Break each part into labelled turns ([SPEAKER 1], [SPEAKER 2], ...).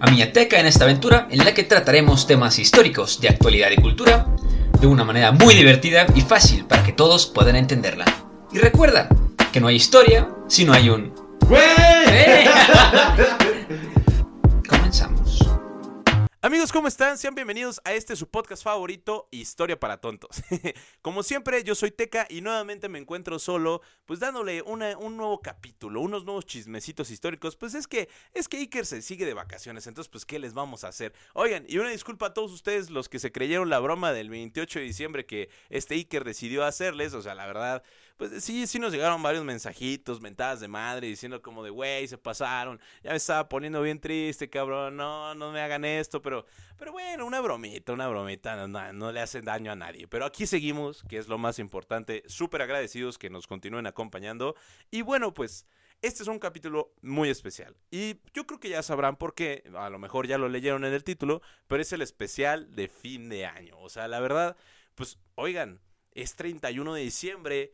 [SPEAKER 1] a Miateca en esta aventura en la que trataremos temas históricos de actualidad y cultura de una manera muy divertida y fácil para que todos puedan entenderla. Y recuerda que no hay historia si no hay un...
[SPEAKER 2] Amigos, ¿cómo están? Sean bienvenidos a este su podcast favorito, Historia para Tontos. Como siempre, yo soy Teca y nuevamente me encuentro solo, pues dándole un nuevo capítulo, unos nuevos chismecitos históricos. Pues es que, es que Iker se sigue de vacaciones, entonces pues ¿qué les vamos a hacer? Oigan, y una disculpa a todos ustedes los que se creyeron la broma del 28 de diciembre que este Iker decidió hacerles, o sea, la verdad, pues sí, sí nos llegaron varios mensajitos, mentadas de madre, diciendo como de, güey, se pasaron, ya me estaba poniendo bien triste, cabrón, no, no me hagan esto, pero, pero bueno, una bromita, una bromita, no, no, no le hacen daño a nadie. Pero aquí seguimos, que es lo más importante, súper agradecidos que nos continúen acompañando. Y bueno, pues... Este es un capítulo muy especial y yo creo que ya sabrán por qué, a lo mejor ya lo leyeron en el título, pero es el especial de fin de año. O sea, la verdad, pues oigan, es 31 de diciembre,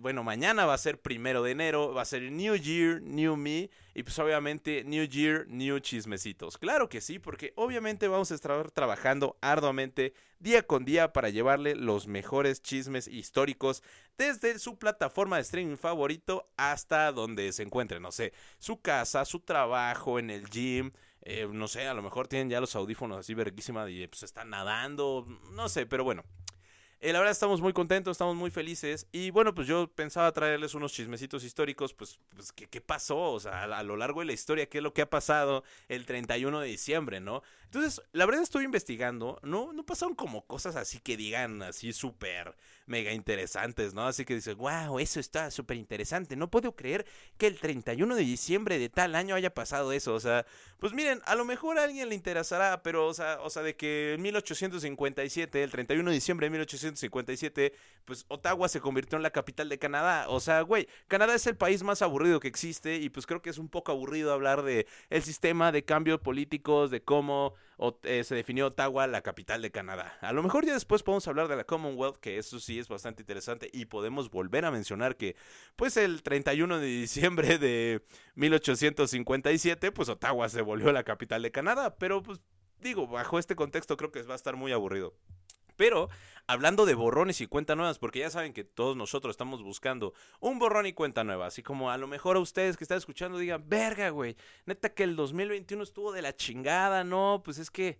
[SPEAKER 2] bueno, mañana va a ser primero de enero, va a ser New Year, New Me, y pues obviamente New Year, New Chismecitos. Claro que sí, porque obviamente vamos a estar trabajando arduamente día con día para llevarle los mejores chismes históricos desde su plataforma de streaming favorito hasta donde se encuentre, no sé, su casa, su trabajo, en el gym. eh, no sé, a lo mejor tienen ya los audífonos así verguísima y pues están nadando, no sé, pero bueno. Eh, la verdad estamos muy contentos, estamos muy felices y bueno, pues yo pensaba traerles unos chismecitos históricos, pues, pues ¿qué, qué pasó? O sea, a, a lo largo de la historia, ¿qué es lo que ha pasado el 31 de diciembre, ¿no? Entonces, la verdad estoy investigando, no, no pasaron como cosas así que digan así súper mega interesantes, ¿no? Así que dices, wow, eso está súper interesante, no puedo creer que el 31 de diciembre de tal año haya pasado eso, o sea, pues miren, a lo mejor a alguien le interesará, pero, o sea, o sea, de que en 1857, el 31 de diciembre de 1857, pues Ottawa se convirtió en la capital de Canadá. O sea, güey, Canadá es el país más aburrido que existe y pues creo que es un poco aburrido hablar de el sistema de cambios políticos, de cómo eh, se definió Ottawa la capital de Canadá. A lo mejor ya después podemos hablar de la Commonwealth, que eso sí es bastante interesante y podemos volver a mencionar que pues el 31 de diciembre de 1857, pues Ottawa se volvió la capital de Canadá, pero pues digo, bajo este contexto creo que va a estar muy aburrido. Pero hablando de borrones y cuentas nuevas, porque ya saben que todos nosotros estamos buscando un borrón y cuenta nueva, así como a lo mejor a ustedes que están escuchando digan, verga, güey, neta que el 2021 estuvo de la chingada, no, pues es que,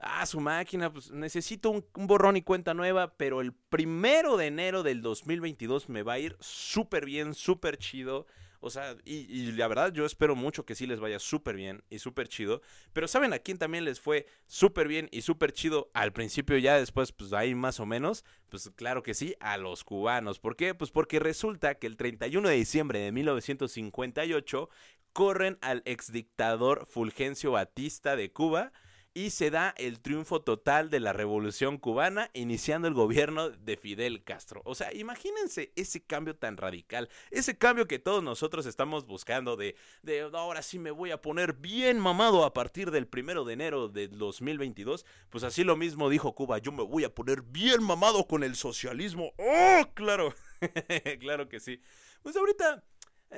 [SPEAKER 2] ah, su máquina, pues necesito un, un borrón y cuenta nueva, pero el primero de enero del 2022 me va a ir súper bien, súper chido. O sea, y, y la verdad yo espero mucho que sí les vaya súper bien y súper chido. Pero ¿saben a quién también les fue súper bien y súper chido al principio ya después pues ahí más o menos? Pues claro que sí, a los cubanos. ¿Por qué? Pues porque resulta que el 31 de diciembre de 1958 corren al exdictador Fulgencio Batista de Cuba y se da el triunfo total de la revolución cubana, iniciando el gobierno de Fidel Castro. O sea, imagínense ese cambio tan radical, ese cambio que todos nosotros estamos buscando de, de ahora sí me voy a poner bien mamado a partir del primero de enero de 2022. Pues así lo mismo dijo Cuba, yo me voy a poner bien mamado con el socialismo. ¡Oh, claro! claro que sí. Pues ahorita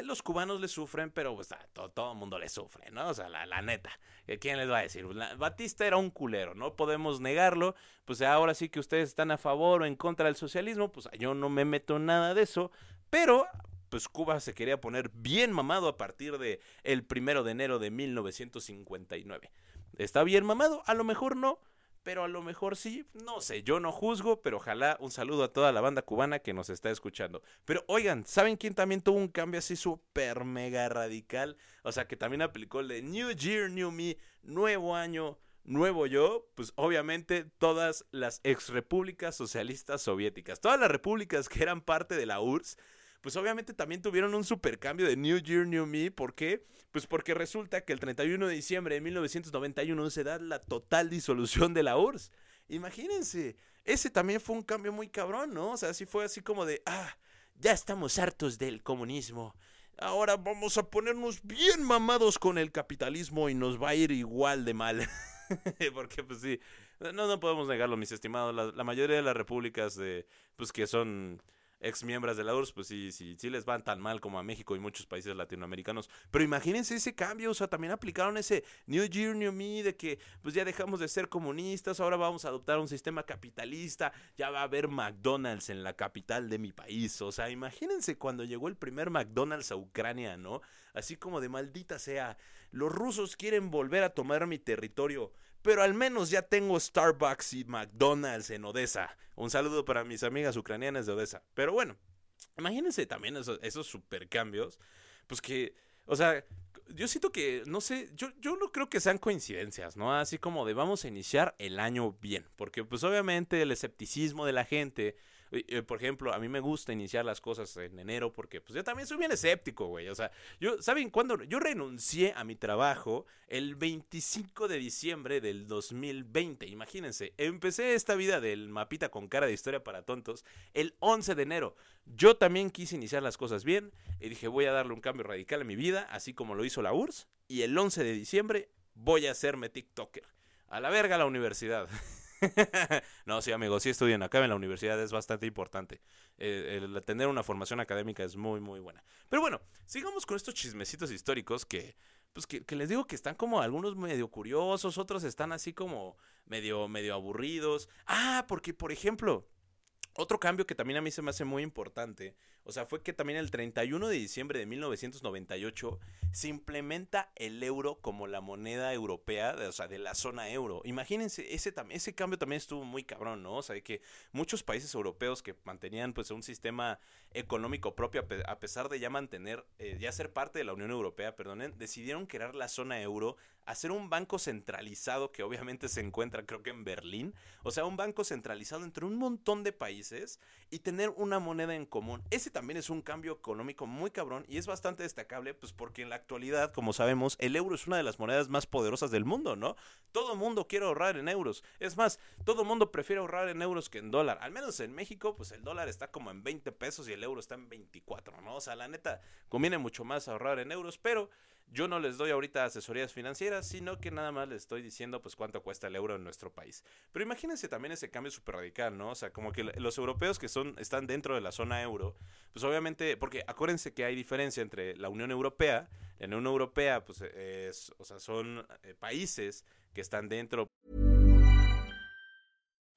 [SPEAKER 2] los cubanos le sufren, pero pues, a to- todo el mundo le sufre, ¿no? O sea, la, la neta. ¿eh? ¿Quién les va a decir? Batista era un culero, no podemos negarlo. Pues ahora sí que ustedes están a favor o en contra del socialismo, pues yo no me meto en nada de eso. Pero pues Cuba se quería poner bien mamado a partir de el primero de enero de 1959. ¿Está bien mamado? A lo mejor no, pero a lo mejor sí, no sé, yo no juzgo, pero ojalá un saludo a toda la banda cubana que nos está escuchando. Pero oigan, ¿saben quién también tuvo un cambio así súper mega radical? O sea, que también aplicó el de New Year, New Me, nuevo año, nuevo yo, pues obviamente todas las ex repúblicas socialistas soviéticas, todas las repúblicas que eran parte de la URSS, pues obviamente también tuvieron un supercambio de New Year, New Me. ¿Por qué? Pues porque resulta que el 31 de diciembre de 1991 se da la total disolución de la URSS. Imagínense, ese también fue un cambio muy cabrón, ¿no? O sea, así fue así como de, ah, ya estamos hartos del comunismo. Ahora vamos a ponernos bien mamados con el capitalismo y nos va a ir igual de mal. Porque pues sí, no, no podemos negarlo, mis estimados. La, la mayoría de las repúblicas de, pues que son ex miembros de la URSS, pues sí, sí, sí les van tan mal como a México y muchos países latinoamericanos. Pero imagínense ese cambio, o sea, también aplicaron ese New Year, New Me, de que pues ya dejamos de ser comunistas, ahora vamos a adoptar un sistema capitalista, ya va a haber McDonald's en la capital de mi país. O sea, imagínense cuando llegó el primer McDonald's a Ucrania, ¿no? Así como de maldita sea, los rusos quieren volver a tomar mi territorio pero al menos ya tengo Starbucks y McDonald's en Odessa. Un saludo para mis amigas ucranianas de Odessa. Pero bueno, imagínense también esos, esos supercambios, pues que, o sea, yo siento que, no sé, yo, yo no creo que sean coincidencias, ¿no? Así como de vamos a iniciar el año bien, porque pues obviamente el escepticismo de la gente por ejemplo, a mí me gusta iniciar las cosas en enero porque pues yo también soy bien escéptico, güey. O sea, yo, ¿saben cuándo? Yo renuncié a mi trabajo el 25 de diciembre del 2020. Imagínense, empecé esta vida del mapita con cara de historia para tontos el 11 de enero. Yo también quise iniciar las cosas bien y dije voy a darle un cambio radical a mi vida, así como lo hizo la URSS. Y el 11 de diciembre voy a hacerme TikToker. A la verga la universidad. no, sí, amigos, sí estudien acá en la universidad, es bastante importante. Eh, el tener una formación académica es muy, muy buena. Pero bueno, sigamos con estos chismecitos históricos que, pues que, que, les digo que están como algunos medio curiosos, otros están así como medio, medio aburridos. Ah, porque, por ejemplo, otro cambio que también a mí se me hace muy importante, o sea, fue que también el 31 de diciembre de 1998 se implementa el euro como la moneda europea, o sea, de la zona euro. Imagínense, ese, ese cambio también estuvo muy cabrón, ¿no? O sea, que muchos países europeos que mantenían pues un sistema económico propio, a pesar de ya mantener, eh, ya ser parte de la Unión Europea, perdonen, decidieron crear la zona euro hacer un banco centralizado que obviamente se encuentra creo que en Berlín, o sea, un banco centralizado entre un montón de países y tener una moneda en común. Ese también es un cambio económico muy cabrón y es bastante destacable pues porque en la actualidad, como sabemos, el euro es una de las monedas más poderosas del mundo, ¿no? Todo mundo quiere ahorrar en euros. Es más, todo mundo prefiere ahorrar en euros que en dólar. Al menos en México, pues el dólar está como en 20 pesos y el euro está en 24, ¿no? O sea, la neta, conviene mucho más ahorrar en euros, pero yo no les doy ahorita asesorías financieras, sino que nada más les estoy diciendo pues cuánto cuesta el euro en nuestro país. Pero imagínense también ese cambio súper radical, ¿no? O sea, como que los europeos que son, están dentro de la zona euro, pues obviamente, porque acuérdense que hay diferencia entre la Unión Europea, la Unión Europea, pues es, o sea, son eh, países que están dentro.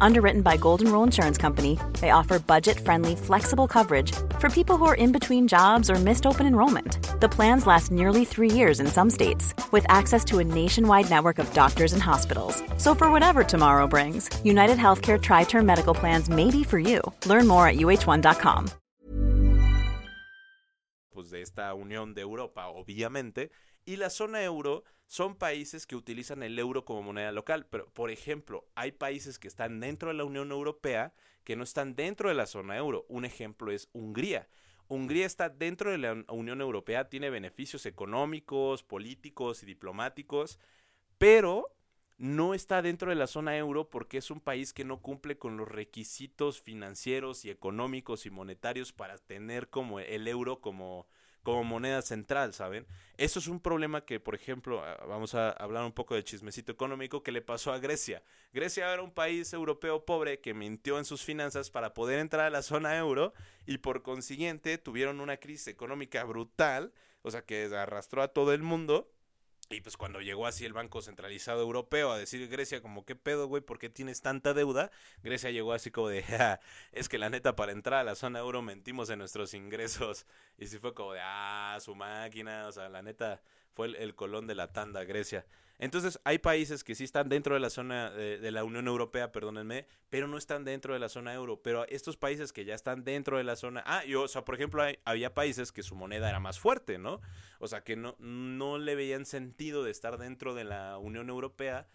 [SPEAKER 3] Underwritten by Golden Rule Insurance Company, they offer budget friendly, flexible coverage for people who are in between jobs or missed open enrollment. The plans last nearly three years in some states, with access to a nationwide network of doctors and hospitals. So, for whatever tomorrow brings, United Healthcare Tri Term Medical Plans may be for you. Learn more at uh1.com.
[SPEAKER 2] Pues de esta Unión de Europa, obviamente, y la zona euro son países que utilizan el euro como moneda local. Pero, por ejemplo, hay países que están dentro de la Unión Europea que no están dentro de la zona euro. Un ejemplo es Hungría. Hungría está dentro de la Unión Europea, tiene beneficios económicos, políticos y diplomáticos, pero no está dentro de la zona euro porque es un país que no cumple con los requisitos financieros y económicos y monetarios para tener como el euro como como moneda central, ¿saben? Eso es un problema que, por ejemplo, ah, vamos a hablar un poco del chismecito económico que le pasó a Grecia. Grecia era un país europeo pobre que mintió en sus finanzas para poder entrar a la zona euro y por consiguiente tuvieron una crisis económica brutal, o sea, que arrastró a todo el mundo Y pues cuando llegó así el Banco Centralizado Europeo a decir Grecia como qué pedo, güey, ¿por qué tienes tanta deuda? Grecia llegó así como de, "Ja, es que la neta para entrar a la zona euro mentimos en nuestros ingresos. Y sí fue como de, ah, su máquina, o sea, la neta fue el, el colón de la tanda Grecia. Entonces hay países que sí están dentro de la zona de, la Unión Europea, perdónenme, pero no están dentro de la zona euro. Pero estos países que ya están dentro de la zona... Ah, y o sea, por ejemplo, hay- había países que su moneda era más fuerte, ¿no? O sea, que no, no le veían sentido de estar dentro de la Unión Europea.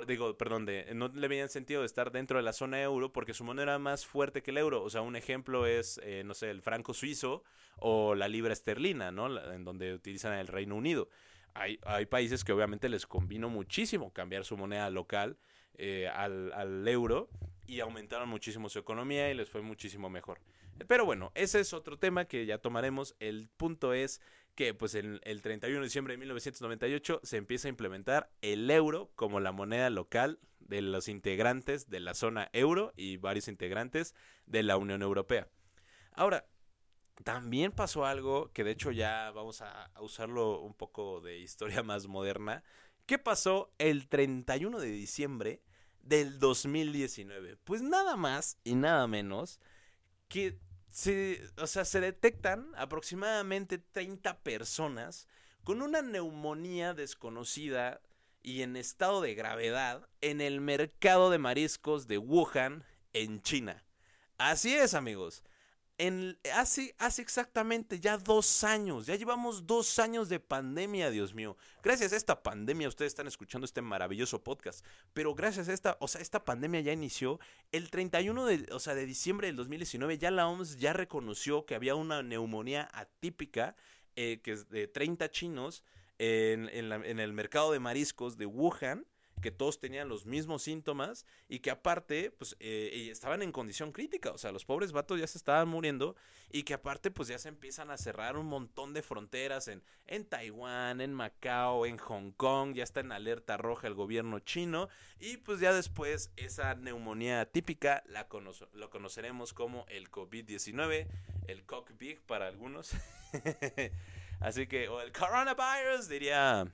[SPEAKER 2] Digo, perdón, de, no le veían sentido de estar dentro de la zona euro porque su moneda era más fuerte que el euro. O sea, un ejemplo es, eh, no sé, el franco suizo o la libra esterlina, ¿no? La- en donde utilizan el Reino Unido. Hay, hay países que obviamente les convino muchísimo cambiar su moneda local eh, al, al euro y aumentaron muchísimo su economía y les fue muchísimo mejor. Pero bueno, ese es otro tema que ya tomaremos. El punto es que pues el 31 de diciembre de 1998 se empieza a implementar el euro como la moneda local de los integrantes de la zona euro y varios integrantes de la Unión Europea. Ahora, también pasó algo que de hecho ya vamos a, a usarlo un poco de historia más moderna. ¿Qué pasó el 31 de diciembre del 2019? Pues nada más y nada menos que se, o sea, se detectan aproximadamente 30 personas con una neumonía desconocida y en estado de gravedad en el mercado de mariscos de Wuhan, en China. Así es, amigos. En, hace, hace exactamente ya dos años, ya llevamos dos años de pandemia, Dios mío. Gracias a esta pandemia ustedes están escuchando este maravilloso podcast, pero gracias a esta, o sea, esta pandemia ya inició el 31 de, o sea, de diciembre del 2019, ya la OMS ya reconoció que había una neumonía atípica, eh, que es de 30 chinos en, en la- en el mercado de mariscos de Wuhan, que todos tenían los mismos síntomas y que aparte, pues, eh, estaban en condición crítica, o sea, los pobres vatos ya se estaban muriendo y que aparte, pues, ya se empiezan a cerrar un montón de fronteras en, en Taiwán, en Macao, en Hong Kong, ya está en alerta roja el gobierno chino y pues ya después esa neumonía típica la conoce- lo conoceremos como el COVID-19, el COVID para algunos. Así que, o el coronavirus, diría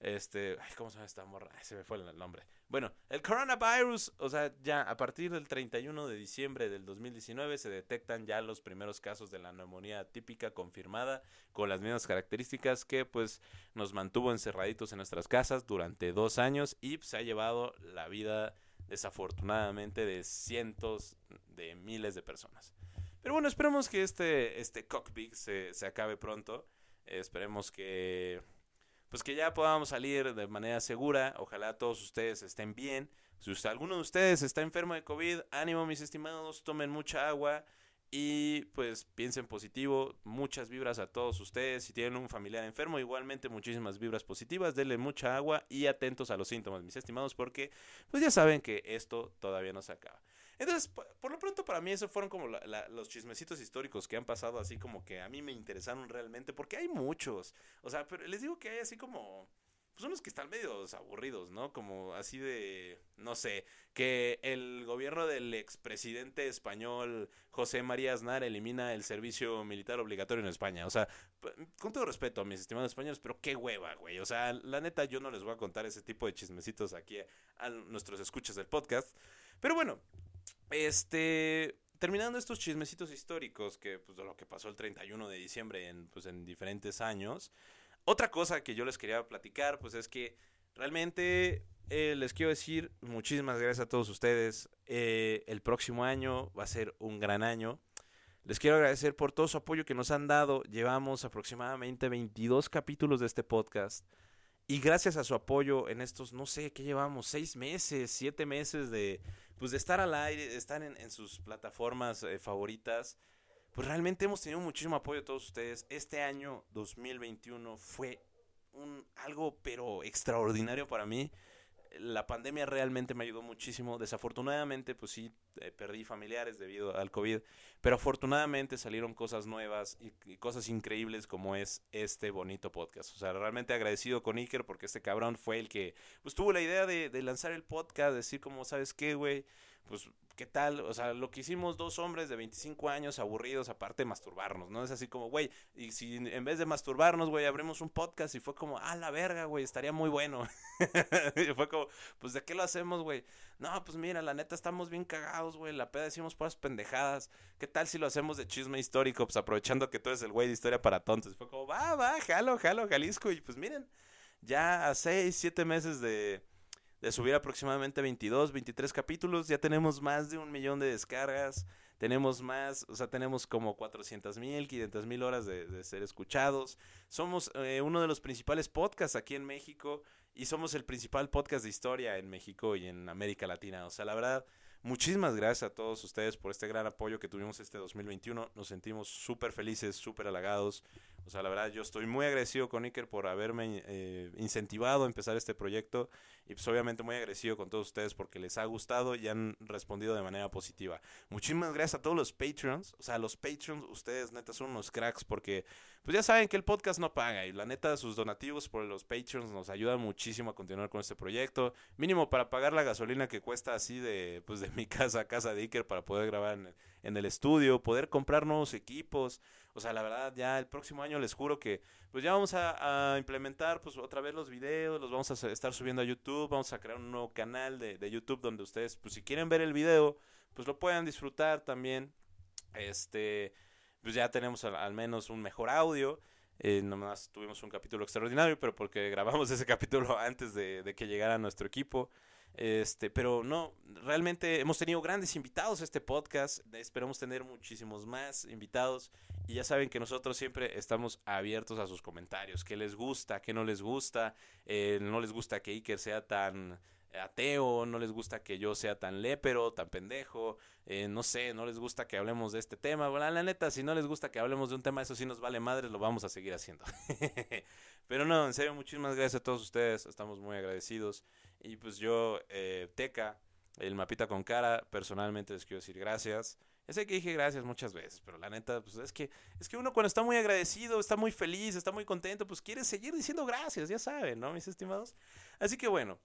[SPEAKER 2] este, ay, ¿cómo se llama esta morra? Se me fue el nombre. Bueno, el coronavirus, o sea, ya a partir del 31 de diciembre del 2019 se detectan ya los primeros casos de la neumonía típica confirmada con las mismas características que pues nos mantuvo encerraditos en nuestras casas durante dos años y pues, se ha llevado la vida desafortunadamente de cientos de miles de personas. Pero bueno, esperemos que este, este cockpit se, se acabe pronto. Esperemos que pues que ya podamos salir de manera segura. Ojalá todos ustedes estén bien. Si usted- alguno de ustedes está enfermo de COVID, ánimo mis estimados, tomen mucha agua y pues piensen positivo. Muchas vibras a todos ustedes. Si tienen un familiar enfermo, igualmente muchísimas vibras positivas. Denle mucha agua y atentos a los síntomas, mis estimados, porque pues ya saben que esto todavía no se acaba. Entonces, po- por lo pronto para mí esos fueron como la- la- los chismecitos históricos que han pasado así como que a mí me interesaron realmente, porque hay muchos. O sea, pero les digo que hay así como... Pues unos que están medio aburridos, ¿no? Como así de, no sé, que el gobierno del expresidente español José María Aznar elimina el servicio militar obligatorio en España. O sea, con todo respeto a mis estimados españoles, pero qué hueva, güey. O sea, la neta yo no les voy a contar ese tipo de chismecitos aquí a nuestros escuchas del podcast. Pero bueno, este, terminando estos chismecitos históricos que pues de lo que pasó el 31 de diciembre en pues en diferentes años. Otra cosa que yo les quería platicar pues es que realmente eh, les quiero decir muchísimas gracias a todos ustedes. Eh, el próximo año va a ser un gran año. Les quiero agradecer por todo su apoyo que nos han dado. Llevamos aproximadamente 22 capítulos de este podcast. Y gracias a su apoyo en estos, no sé, ¿qué llevamos? Seis meses, siete meses de, pues de estar al aire, de estar en, sus plataformas eh, favoritas. Pues realmente hemos tenido muchísimo apoyo de todos ustedes. Este año 2021 fue un, algo pero extraordinario para mí. La pandemia realmente me ayudó muchísimo. Desafortunadamente, pues sí, eh, perdí familiares debido al COVID. Pero afortunadamente salieron cosas nuevas y, cosas increíbles como es este bonito podcast. O sea, realmente agradecido con Iker porque este cabrón fue el que pues tuvo la idea de, de lanzar el podcast, decir como, ¿sabes qué, güey? Pues ¿qué tal? O sea, lo que hicimos dos hombres de 25 años aburridos, aparte de masturbarnos, ¿no? Es así como, güey, y si en vez de masturbarnos, güey, abrimos un podcast y fue como, ah, la verga, güey, estaría muy bueno. fue como, pues, ¿de qué lo hacemos, güey? No, pues mira, la neta estamos bien cagados, güey, la peda decimos puras pendejadas. ¿Qué tal si lo hacemos de chisme histórico? Pues aprovechando que tú eres el güey de historia para tontos. Fue como, va, va, jalo, jalo, Jalisco. Y pues miren, ya a seis, siete meses de de subir aproximadamente 22, 23 capítulos. Ya tenemos más de un millón de descargas. Tenemos más, o sea, tenemos como 400 mil, 500 mil horas de, ser escuchados. Somos eh, uno de los principales podcasts aquí en México y somos el principal podcast de historia en México y en América Latina. O sea, la verdad, muchísimas gracias a todos ustedes por este gran apoyo que tuvimos este 2021. Nos sentimos súper felices, súper halagados. O sea, la verdad, yo estoy muy agradecido con Iker por haberme eh, incentivado a empezar este proyecto y pues obviamente muy agradecido con todos ustedes porque les ha gustado y han respondido de manera positiva. Muchísimas gracias a todos los Patreons. O sea, los Patreons, ustedes neta son unos cracks porque pues ya saben que el podcast no paga y la neta sus donativos por los Patreons nos ayudan muchísimo a continuar con este proyecto. Mínimo para pagar la gasolina que cuesta así de pues de mi casa a casa de Iker para poder grabar en, en el estudio, poder comprar nuevos equipos. O sea, la verdad, ya el próximo año les juro que pues ya vamos a, implementar pues otra vez los videos, los vamos a estar subiendo a YouTube, vamos a crear un nuevo canal de, de YouTube donde ustedes, pues si quieren ver el video, pues lo puedan disfrutar también. Este, pues ya tenemos al, menos un mejor audio. Eh, nomás tuvimos un capítulo extraordinario, pero porque grabamos ese capítulo antes de, de que llegara nuestro equipo. Este, pero no, realmente hemos tenido grandes invitados a este podcast. Esperamos tener muchísimos más invitados. Y ya saben que nosotros siempre estamos abiertos a sus comentarios. ¿Qué les gusta? ¿Qué no les gusta? Eh, no les gusta que Iker sea tan ateo, no les gusta que yo sea tan lépero, tan pendejo, eh, no sé, no les gusta que hablemos de este tema. Bueno, la neta, si no les gusta que hablemos de un tema, eso sí nos vale madre, lo vamos a seguir haciendo. Pero no, en serio, muchísimas gracias a todos ustedes, estamos muy agradecidos. Y pues yo, eh, Teca, el mapita con cara, personalmente les quiero decir gracias. Ya sé que dije gracias muchas veces, pero la neta, pues es que, es que uno cuando está muy agradecido, está muy feliz, está muy contento, pues quiere seguir diciendo gracias, ya saben, ¿no, mis estimados? Así que bueno,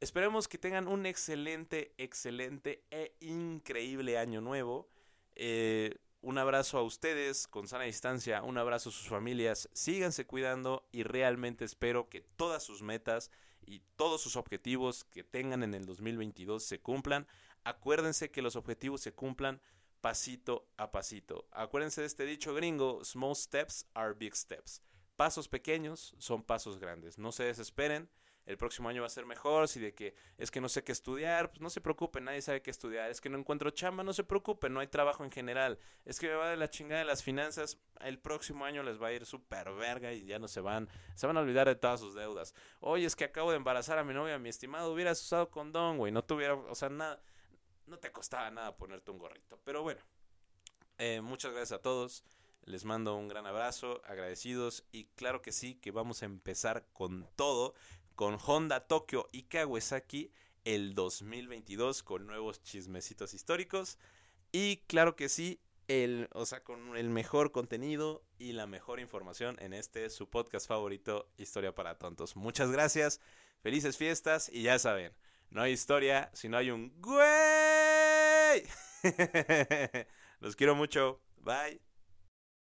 [SPEAKER 2] esperemos que tengan un excelente, excelente e increíble año nuevo. Eh, un abrazo a ustedes con sana distancia, un abrazo a sus familias, síganse cuidando y realmente espero que todas sus metas y todos sus objetivos que tengan en el 2022 se cumplan. Acuérdense que los objetivos se cumplan pasito a pasito. Acuérdense de este dicho gringo, small steps are big steps. Pasos pequeños son pasos grandes. No se desesperen el próximo año va a ser mejor, si de que es que no sé qué estudiar, pues no se preocupen, nadie sabe qué estudiar, es que no encuentro chamba, no se preocupen, no hay trabajo en general, es que me va de la chingada de las finanzas, el próximo año les va a ir súper verga y ya no se van, se van a olvidar de todas sus deudas. Oye, es que acabo de embarazar a mi novia, mi estimado, hubieras usado condón, güey, no tuviera, o sea, nada, no te costaba nada ponerte un gorrito, pero bueno, eh, muchas gracias a todos. Les mando un gran abrazo, agradecidos y claro que sí, que vamos a empezar con todo con Honda Tokyo y Kawasaki el 2022 con nuevos chismecitos históricos y claro que sí, el, o sea, con el mejor contenido y la mejor información en este su podcast favorito, Historia para Tontos. Muchas gracias, felices fiestas y ya saben, no hay historia si no hay un güey. Los quiero mucho. Bye.